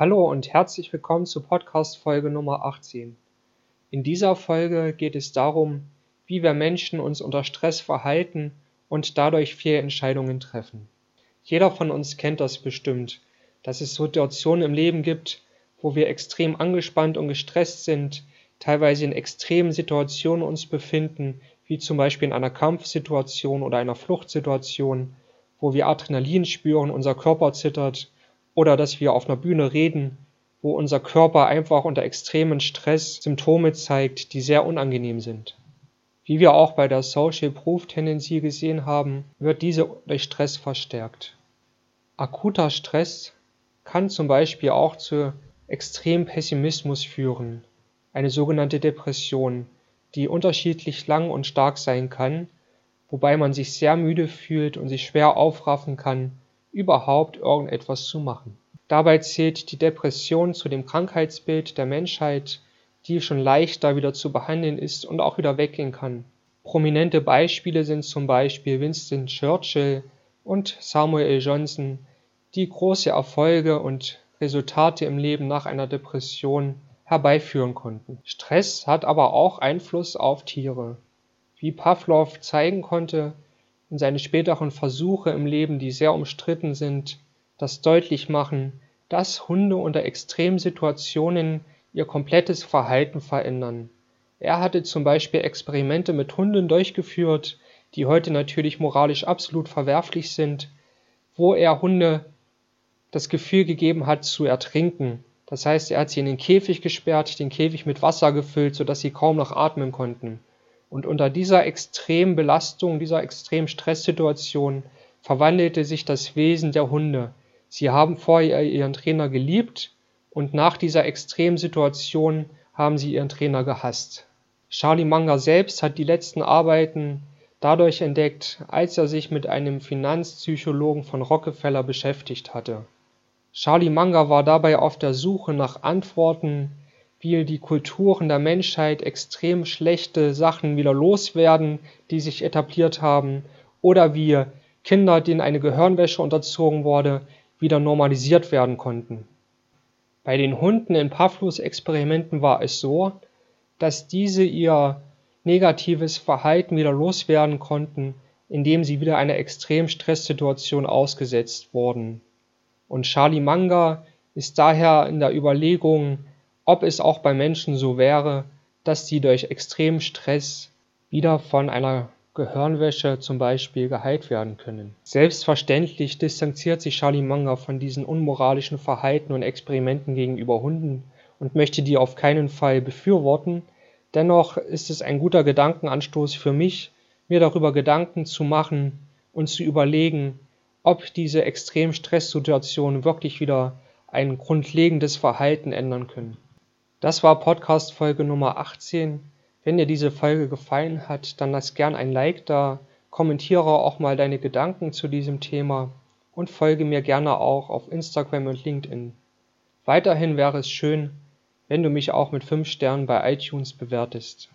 Hallo und herzlich willkommen zu Podcast Folge Nummer 18. In dieser Folge geht es darum, wie wir Menschen uns unter Stress verhalten und dadurch Fehlentscheidungen treffen. Jeder von uns kennt das bestimmt, dass es Situationen im Leben gibt, wo wir extrem angespannt und gestresst sind, teilweise in extremen Situationen uns befinden, wie zum Beispiel in einer Kampfsituation oder einer Fluchtsituation, wo wir Adrenalin spüren, unser Körper zittert oder dass wir auf einer Bühne reden, wo unser Körper einfach unter extremen Stress Symptome zeigt, die sehr unangenehm sind. Wie wir auch bei der Social Proof Tendency gesehen haben, wird diese durch Stress verstärkt. Akuter Stress kann zum Beispiel auch zu extrem Pessimismus führen, eine sogenannte Depression, die unterschiedlich lang und stark sein kann, wobei man sich sehr müde fühlt und sich schwer aufraffen kann, überhaupt irgendetwas zu machen. Dabei zählt die Depression zu dem Krankheitsbild der Menschheit, die schon leichter wieder zu behandeln ist und auch wieder weggehen kann. Prominente Beispiele sind zum Beispiel Winston Churchill und Samuel Johnson, die große Erfolge und Resultate im Leben nach einer Depression herbeiführen konnten. Stress hat aber auch Einfluss auf Tiere. Wie Pavlov zeigen konnte, und seine späteren Versuche im Leben, die sehr umstritten sind, das deutlich machen, dass Hunde unter Extremsituationen ihr komplettes Verhalten verändern. Er hatte zum Beispiel Experimente mit Hunden durchgeführt, die heute natürlich moralisch absolut verwerflich sind, wo er Hunde das Gefühl gegeben hat zu ertrinken. Das heißt, er hat sie in den Käfig gesperrt, den Käfig mit Wasser gefüllt, sodass sie kaum noch atmen konnten. Und unter dieser extremen Belastung, dieser extremen Stresssituation verwandelte sich das Wesen der Hunde. Sie haben vorher ihren Trainer geliebt und nach dieser extremen Situation haben sie ihren Trainer gehasst. Charlie Munger selbst hat die letzten Arbeiten dadurch entdeckt, als er sich mit einem Finanzpsychologen von Rockefeller beschäftigt hatte. Charlie Munger war dabei auf der Suche nach Antworten wie die Kulturen der Menschheit extrem schlechte Sachen wieder loswerden, die sich etabliert haben, oder wie Kinder, denen eine Gehirnwäsche unterzogen wurde, wieder normalisiert werden konnten. Bei den Hunden in Pavlos Experimenten war es so, dass diese ihr negatives Verhalten wieder loswerden konnten, indem sie wieder einer extremen Stresssituation ausgesetzt wurden. Und Charlie Munger ist daher in der Überlegung, ob es auch bei Menschen so wäre, dass sie durch extremen Stress wieder von einer Gehirnwäsche zum Beispiel geheilt werden können. Selbstverständlich distanziert sich Charlie Munger von diesen unmoralischen Verhalten und Experimenten gegenüber Hunden und möchte die auf keinen Fall befürworten. Dennoch ist es ein guter Gedankenanstoß für mich, mir darüber Gedanken zu machen und zu überlegen, ob diese extremen Stresssituationen wirklich wieder ein grundlegendes Verhalten ändern können. Das war Podcast Folge Nummer 18. Wenn dir diese Folge gefallen hat, dann lass gern ein Like da, kommentiere auch mal deine Gedanken zu diesem Thema und folge mir gerne auch auf Instagram und LinkedIn. Weiterhin wäre es schön, wenn du mich auch mit 5 Sternen bei iTunes bewertest.